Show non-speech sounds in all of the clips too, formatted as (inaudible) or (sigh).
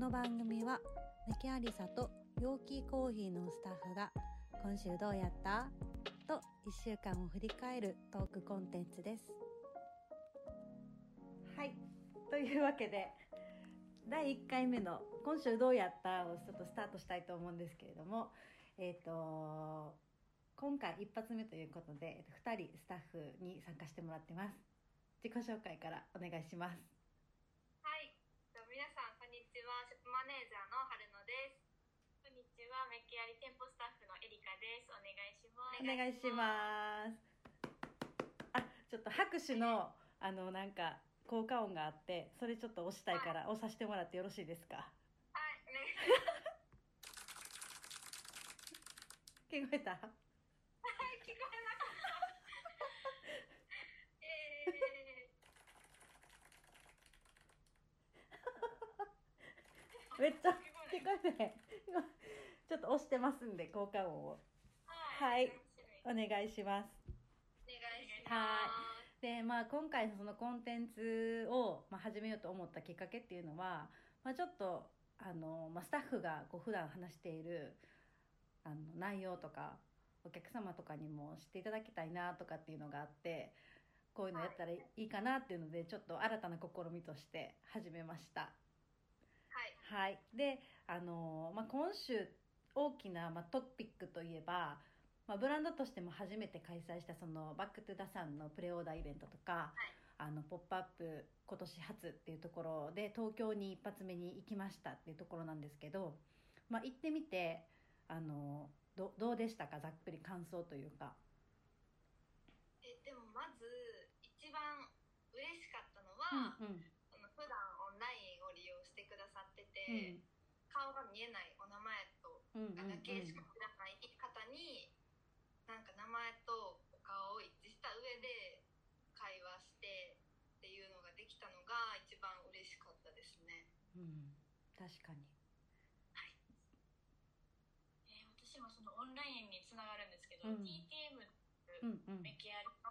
この番組はメキアリサと陽気コーヒーのスタッフが今週どうやったと1週間を振り返るトークコンテンツです。はい。というわけで第1回目の「今週どうやった?」をちょっとスタートしたいと思うんですけれどもえっ、と今回一発目ということで2人スタッフに参加してもらってます。自己紹介からお願いしますはい、と皆さんこんにちは。ショップマネージャーの春野です。こんにちは、メッケアリ店舗スタッフのエリカです。お願いします。お願いしますあちょっと拍手のあのなんか効果音があってそれちょっと押したいから押させてもらってよろしいですか？はい、お願いし聞こえた？はい、聞こえなかった。(laughs) えめっちゃ聞こえちょっと押してますんで効果音を。ー、ははい。お願いします。お願いしはまでまあ今回のそのコンテンツを、まあ、始めようと思ったきっかけっていうのは、まあ、ちょっとあの、まあ、スタッフがこう普段話しているあの内容とかお客様とかにも知っていただきたいなとかっていうのがあってこういうのやったらいいかなっていうのでちょっと新たな試みとして始めました。す。はい、はい、であの、まあ、今週大きな、まあ、トピックといえば、まあ、ブランドとしても初めて開催したそのバック・トゥ・ダさんのプレオーダーイベントとかはい、あのポップアップ今年初っていうところで東京に一発目に行きましたっていうところなんですけど、まあ、行ってみてあのどどうでしたか？ざっくり感想というか。え、でもまず一番嬉しかったのは、うんうんその普段オンラインを利用してくださってうて、ん顔が見えないお名前とうんうんうん。だけしか知らない方に、なんか名前とお顔を一致した上で会話してっていうのができたのが一番嬉しかったですね。うん、確かに。えー私もそのオンラインにつながるんですけど、うん。TTM メキアリの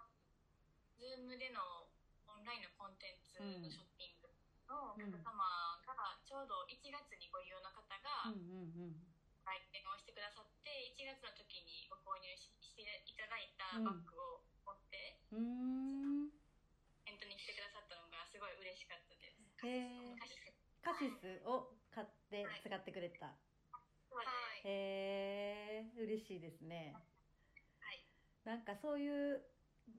Zoom でのオンラインのコンテンツのショッピングのお客様がちょうど1月にご利用の方がうんうんうん。来店をしてくださって1月の時にご購入ししていただいたバッグを持ってうーん。店頭に来てくださったのがすごい嬉しかったです。へー。カシス。カシスを買って使ってくれた、はい、へえ嬉しいですね。はい、なんかそういう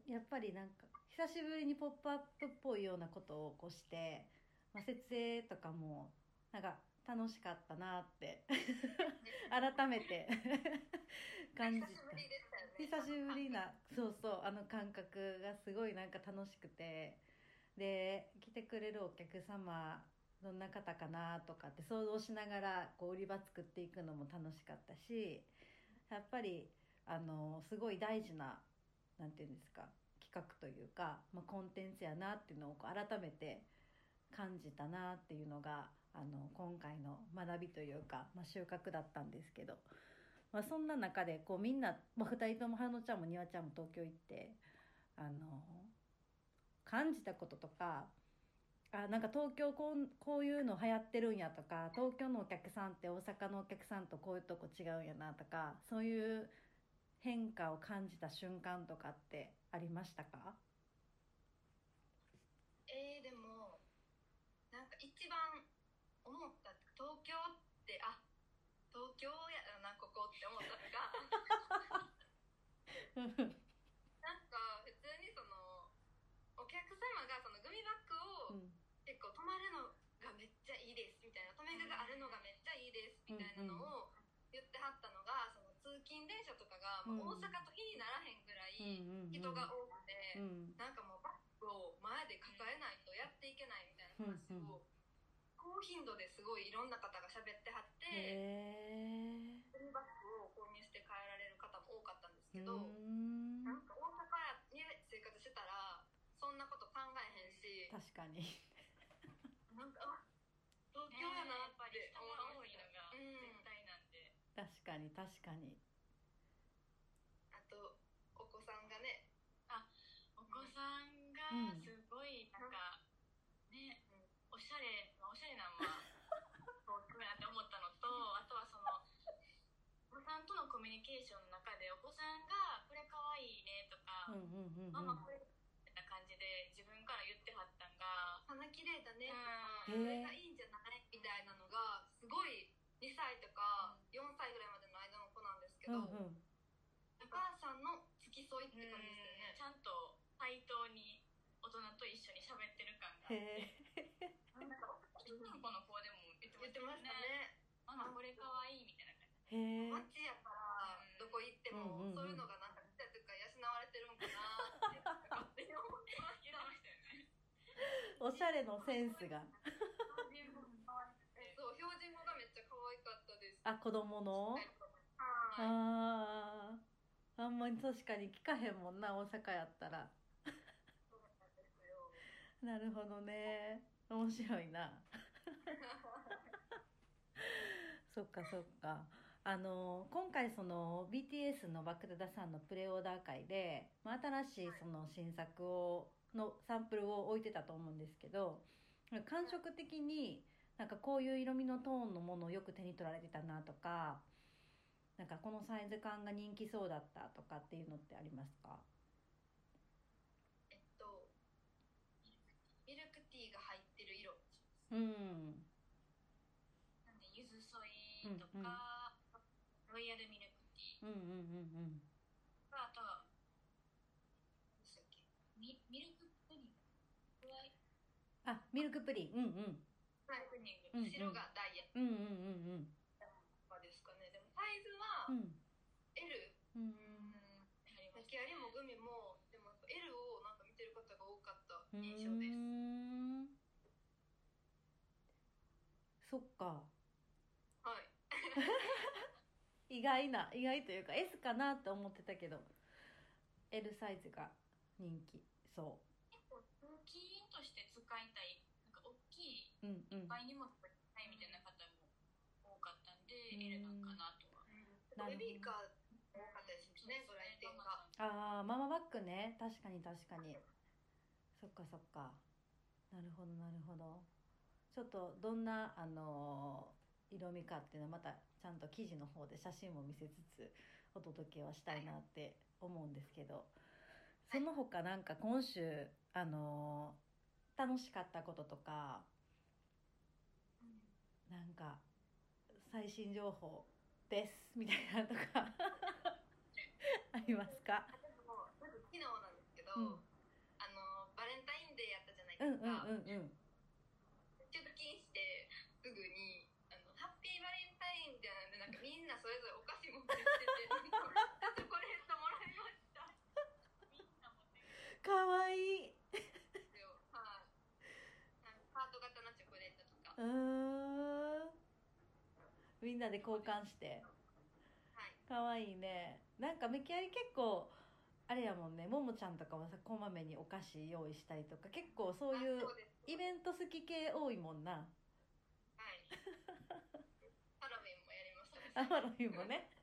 やっぱりなんか久しぶりに「ポップアップっぽいようなことをこうして、まあ、設営とかもなんか楽しかったなって。(laughs) 改めて。感じた久しぶりでしたよね。久しぶりなそうそうあの感覚がすごいなんか楽しくて。で来てくれるお客様どんな方かなとかって想像しながらこう売り場作っていくのも楽しかったしやっぱりあのすごい大事ななんていうんですか企画というか、まあ、コンテンツやなっていうのを改めて感じたなっていうのがあの今回の学びというか、まあ、収穫だったんですけど。まあ、そんな中でこうみんな、まあ、2人とも花ちゃんもにわちゃんも東京行ってあの感じたこととかあなんか東京こうこういうの流行ってるんやとか東京のお客さんって大阪のお客さんとこういうとこ違うんやなとかそういう変化を感じた瞬間とかってありましたかえー、でもなんか一番思った東京ってあ東京やなここって思ったのがなんか普通にそのお客様がそのグミバッグをうん結構泊まるのがめっちゃいいですみたいな止め具があるのがめっちゃいいですみたいなのを言ってはったのがその通勤電車とかがもう大阪と比にならへんぐらい人が多くて。うんなんかもうバッグを前で抱えないとやっていけないみたいな話を高頻度ですごいいろんな方が喋ってはってですけどんなんか大阪に生活してたらそんなこと考えへんし確かに。なんかあ東京やなっやっぱりて人思が多いのが絶対なんで、確かに確かに。あとお子さんがね。お子さんがすごいなんか、ねうんおしゃれまあおしゃれなんは東コミュニケーションの中でお子さんが「これかわいいね」とかうんうんうんうん「ママこれ」みたいな感じで自分から言ってはったんが鼻綺麗だねうんとか、これがいいんじゃないみたいなのがすごい2歳とか4歳ぐらいまでの間の子なんですけど、うんうん。お母さんの付き添いって感じですよね。ちゃんと対等に大人と一緒に喋ってる感がへえ。なんか女の子の子でも言ってましたね。ねママこれかわいいみたいな感じ。へえ。街やからどこ行っても、うんうんうん。そういうのがなんかちっちゃい時から養われてるんかなって勝手に思ってましたよねおしゃれのセンスが。(laughs) そう標準語がめっちゃ可愛かったです。あ子供の？はい。あー。あんまり確かに聞かへんもんな大阪やったら。なるほどね。面白いな。(laughs) そっかそっかあの今回その BTS のバクダダさんのプレオーダー会で、まあ、新しいその新作をのサンプルを置いてたと思うんですけど感触的になんかこういう色味のトーンのものをよく手に取られてたなとかなんかこのサイズ感が人気そうだったとかっていうのってありますか？えっとミルクティーが入ってる色うん。なんでゆずソイとか、ロイヤルミルクティー。うんうんうんあとはミミルクプリン。あミルクプリン。うんうん。はいプニン白がダイヤうんうんうんとかですかね。でもサイズはうん。L うん。うん。あります泣きありもグミもでも L をなんか見てる方が多かったうん。印象です。んそっか。はい意外な意外というか S かなって思ってたけど L サイズが人気。そ結構大きいとして使いたい。なんか大きいううんうん。いっぱい荷物がいっぱいみたいな方も多かったんで、うん。L なんかなとは。ベビーカー多かったですねご来店が。ああママバッグね。確かに確かに。そっかそっか。なるほどなるほど。ちょっとどんなあのー色味かっていうのはまたちゃんと記事の方で写真も見せつつお届けはしたいなって思うんですけどその他なんか今週あのー楽しかったこととかなんか最新情報ですみたいなのとか (laughs) ありますか？昨日なんですけど、うん。あのバレンタインデーやったじゃないうんですか、うんうんうん出勤してすぐにあのハッピーバレンタインデーなんでなんかみんなそれぞれお菓子持ってきててチョコレートもらいましたみんな持ってくるかわいいよはいなんかハート型のチョコレートとかうーんみんなで交換して。はい。かわいいね。なんかメキアリ結構あれやもんね。ももちゃんとかはさこまめにお菓子用意したりとか結構そういうイベント好き系多いもんな。はい。ハロウィンもやりまし。たねあハロウィンもね。(laughs)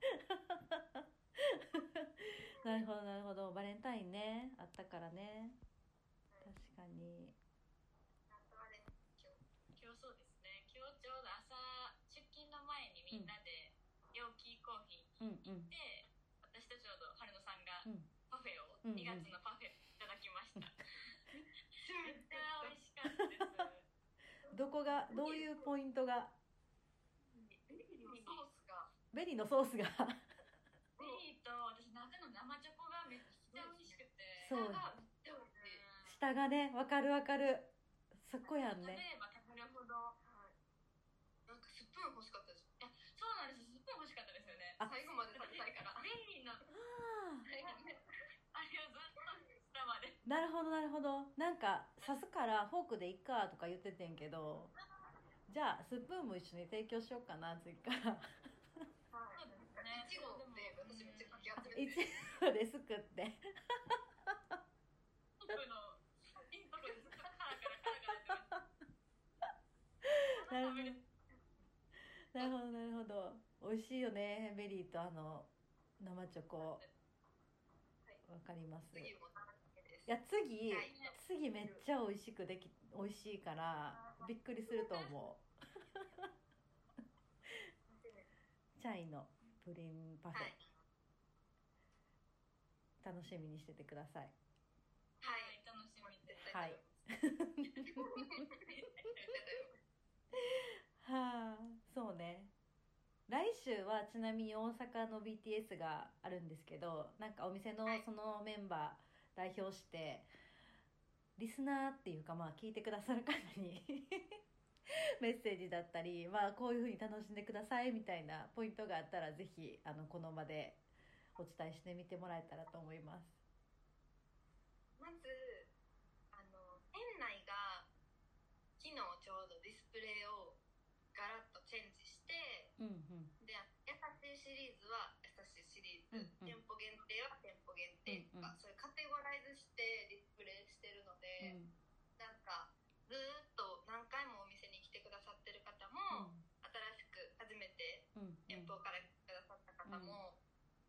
なるほどなるほど。バレンタインね。あったからね。確かにあとあれ今日今日そうですね今日ちょうど朝出勤の前にみんなで陽気コーヒーうんうん。で私とちょうど春野さんがうん。パフェを、うんうん。2月のパフェいただきました、めっちゃ美味しかったです。どこがどういうポイントが？ソースが。ベリーのソースが？ベリーと真ん中の生チョコがめっちゃ美味しくて。そう。下がねわかるわかる。そこやんねれば食べるほどはいなんかスプーン欲しかったですそうなんですすっごい美味しかったですよねあ最後まで食べたいからベリー。のああれをずっと下まなるほどなるほど。なんか刺すからフォークでいっかとか言っててんけどじゃあスプーンも一緒に提供しようかな次から。そうですね。いちごって私めっちゃかき集めてちごですくって。なるほど。なるほど。美味しいよねベリーとあの生チョコ。わかります。いや次、はい、次めっちゃ美味しくでき美味しいからびっくりすると思う。(laughs) チャイのプリンパフェ、はい、楽しみにしててください。はい楽しみにはい。(laughs) はちなみに大阪の BTS があるんですけどなんかお店のはいそのメンバー代表してリスナーっていうかまあ聞いてくださる方に (laughs) メッセージだったり、まあ、こういうふうに楽しんでくださいみたいなポイントがあったらぜひあのこの場でお伝えしてみてもらえたらと思います。まずあの店内が昨日ちょうどディスプレイをガラッとチェンジしてうんうんで優しいシリーズは優しいシリーズ、うんうん店舗限定は店舗限定とか、うんうんそういうカテゴライズしてディスプレイしてるのうで、んなんかずーっと何回もお店に来てくださってる方も、新しく初めてうんうん店舗から来てくださった方も、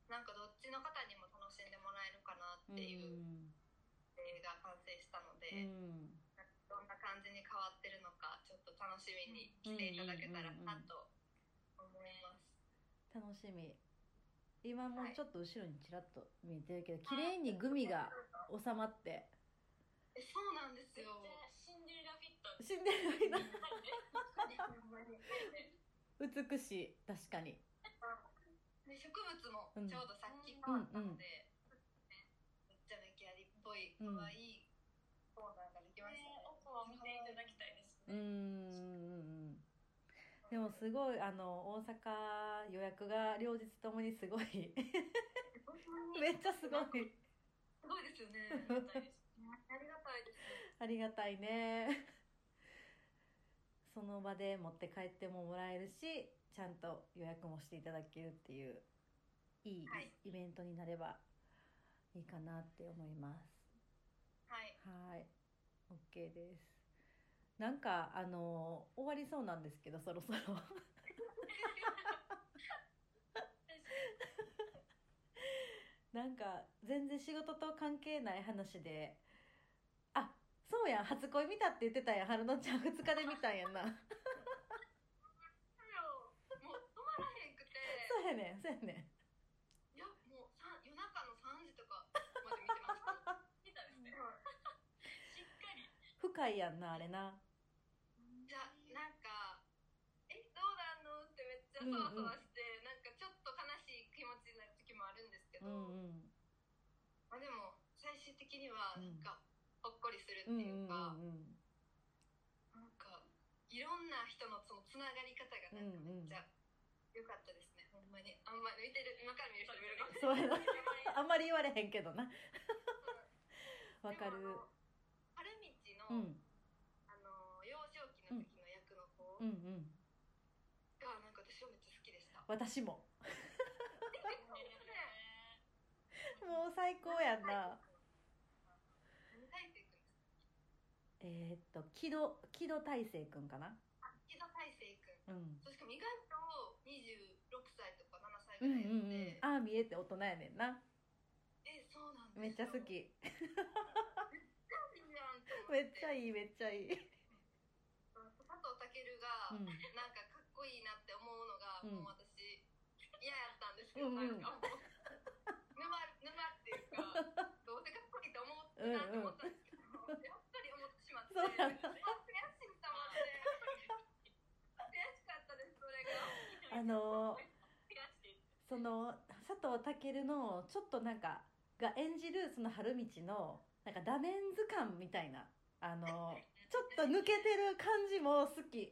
なんかどっちの方にも楽しんでもらえるかなっていううん。映画が完成したので、うん。どんな感じに変わってるのかちょっと楽しみに来ていただけたらなと思います。楽しみ。今もちょっと後ろにちらっと見えてるけど綺麗にグミが収まって。えそうなんです対よ。シンデレラフィット。死んでる間ほんまに美しい。確かに。(laughs) で植物もうんちょうどさっき変わったので、ねめっちゃめきありっぽい可愛いコーナーができましたね。奥を見ていただきたいですうーねんでもすごいあの大阪予約が両日ともにすごい。めっちゃすごい。すごいですよね。ありがたいです。ありがたいね。その場で持って帰ってももらえるしちゃんと予約もしていただけるっていういい。イベントになればいいかなって思いますはい。はい。OK です。なんかあの終わりそうなんですけどそろそろ。なんか全然仕事と関係ない話で。あそうやん。初恋見たって言ってたやん。春乃ちゃん2日で見たんやんな。(laughs) (laughs) そうやねんそうやねんいやもうさ夜中の3時とかまで見てました。見たんですねはいしっかり深いやんなあれな。じゃなんかえどうなんのってめっちゃそわそわして、なんかちょっと悲しい気持ちになる時もあるんですけど、うんうん。まあでも最終的にはうん。なんかほっこりするってうんいうか、うんうんなんかいろんな人のそのつながり方がなんかめっちゃ良かったですね、ほんまに。あんまり見てる今から見る人もいるかもしれない。(laughs) あんまり言われへんけどな。(laughs) わかるの、うん。あの幼少期の時の役の子うん。うんがなんか私はめっちゃ好きでした、私も。ね (laughs) もう最高やんな。えーっと木戸木戸大成くんかな？あ木戸大成君うん。そうし意外と26歳とか7歳うんぐらいやって、うんうんああ見えて大人やねんな。えそうなんめっちゃ好き (laughs) (laughs) めっちゃいいめっちゃいい。佐藤健が、うん。なんかかっこいいなって思うのが、うん。もう私嫌やったんですけど、うんうんなんかもう。沼沼っていうかどうせかっこいいと思ってなって思ったんですけど、やっぱり思ってしまって悔しいと思って悔しかったですそれが。あのその佐藤健のちょっとなんかが演じるその春道のなんかダメンズ感みたいなあのちょっと抜けてる感じも好き。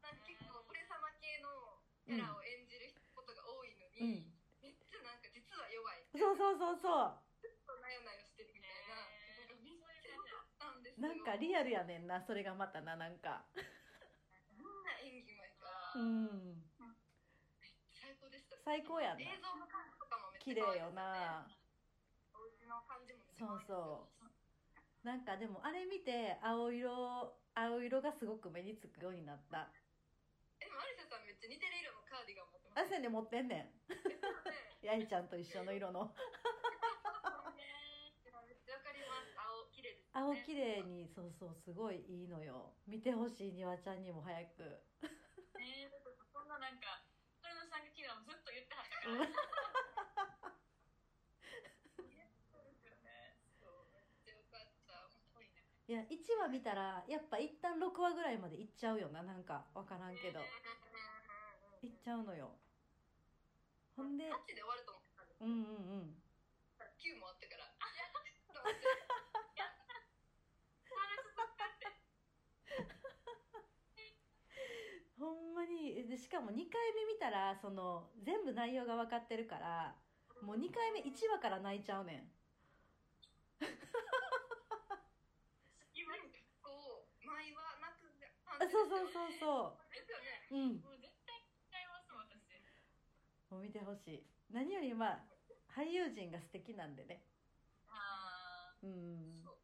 なんか結構俺様系のキャラを演じることが多いのうに、ん。めっちゃなんか実は弱い。そうそうそうそちょっとなよなよしてるみたいな、へーなんかめっちゃ良かったんですうよ。なんかリアルやねんなそれがまたななんか。みんな演技うまいからうん。最高でした。ね最高やんな。映像の感じとかもめっち綺麗よな。お家の感じもめっちゃ可愛いですよそうなんかでもあれ見て青色青色がすごく目につくようになった。えでもアリサさんめっちゃ似てる色のカーディガン持ってます。あせんで持ってんねん。ね。やいちゃんと一緒の色の。わかります。青綺麗ですね。青綺麗にそうそうすごいいいのよ。見てほしいにわちゃんにも早く。えー、そんななんか春野さんが昨日ずっと言ってはったから (laughs) いや1話見たらやっぱ一旦6話ぐらいまでいっちゃうよな。なんか分からんけど。いっちゃうのよ。ほんで8で終わると思ったんですうんうんうん。9もあったから、っほんまに。でしかも2回目見たらその全部内容が分かってるからもう2回目1話から泣いちゃうねん今結構、前は泣くあそうそうそうそですよね。ううんもう絶対使います私。もう見てほしい。何よりまあ俳優陣が素敵なんでね。あうん。そう。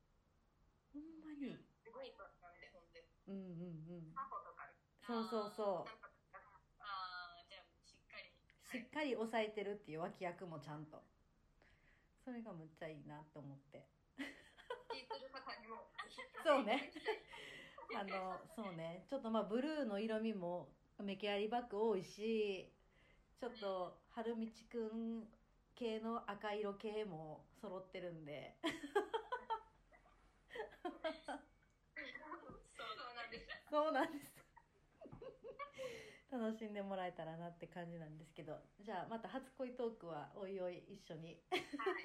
ほんまに。すごい人なんで、ほんで。うんうんうん。そうそうそう。あーじゃあしっかり。しっかり抑えてるっていう脇役もちゃんと。それがむっちゃいいなって思って。聞いてる方にも。そうね。あのそうねちょっとまあブルーの色味もメキアリバッグ多いしちょっと春道くん系の赤色系も揃ってるんでそうなんです。そうなんです楽しんでもらえたらなって感じなんですけどじゃあまた初恋トークはおいおい一緒にはい。はい。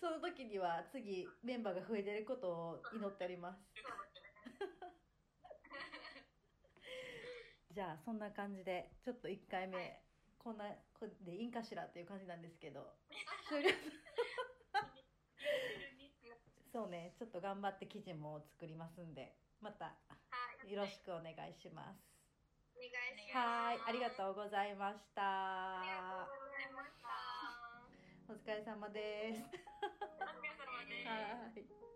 その時には次メンバーが増えてることを祈っております。(laughs) じゃあそんな感じでちょっと1回目、はい。こんなこでいいんかしらっていう感じなんですけど。(laughs) そうねちょっと頑張って記事も作りますんでまたはい。よろしくお願いします。お願いします。はいありがとうございました。ありがとうございました。お疲れ様です。お疲れ様 (laughs)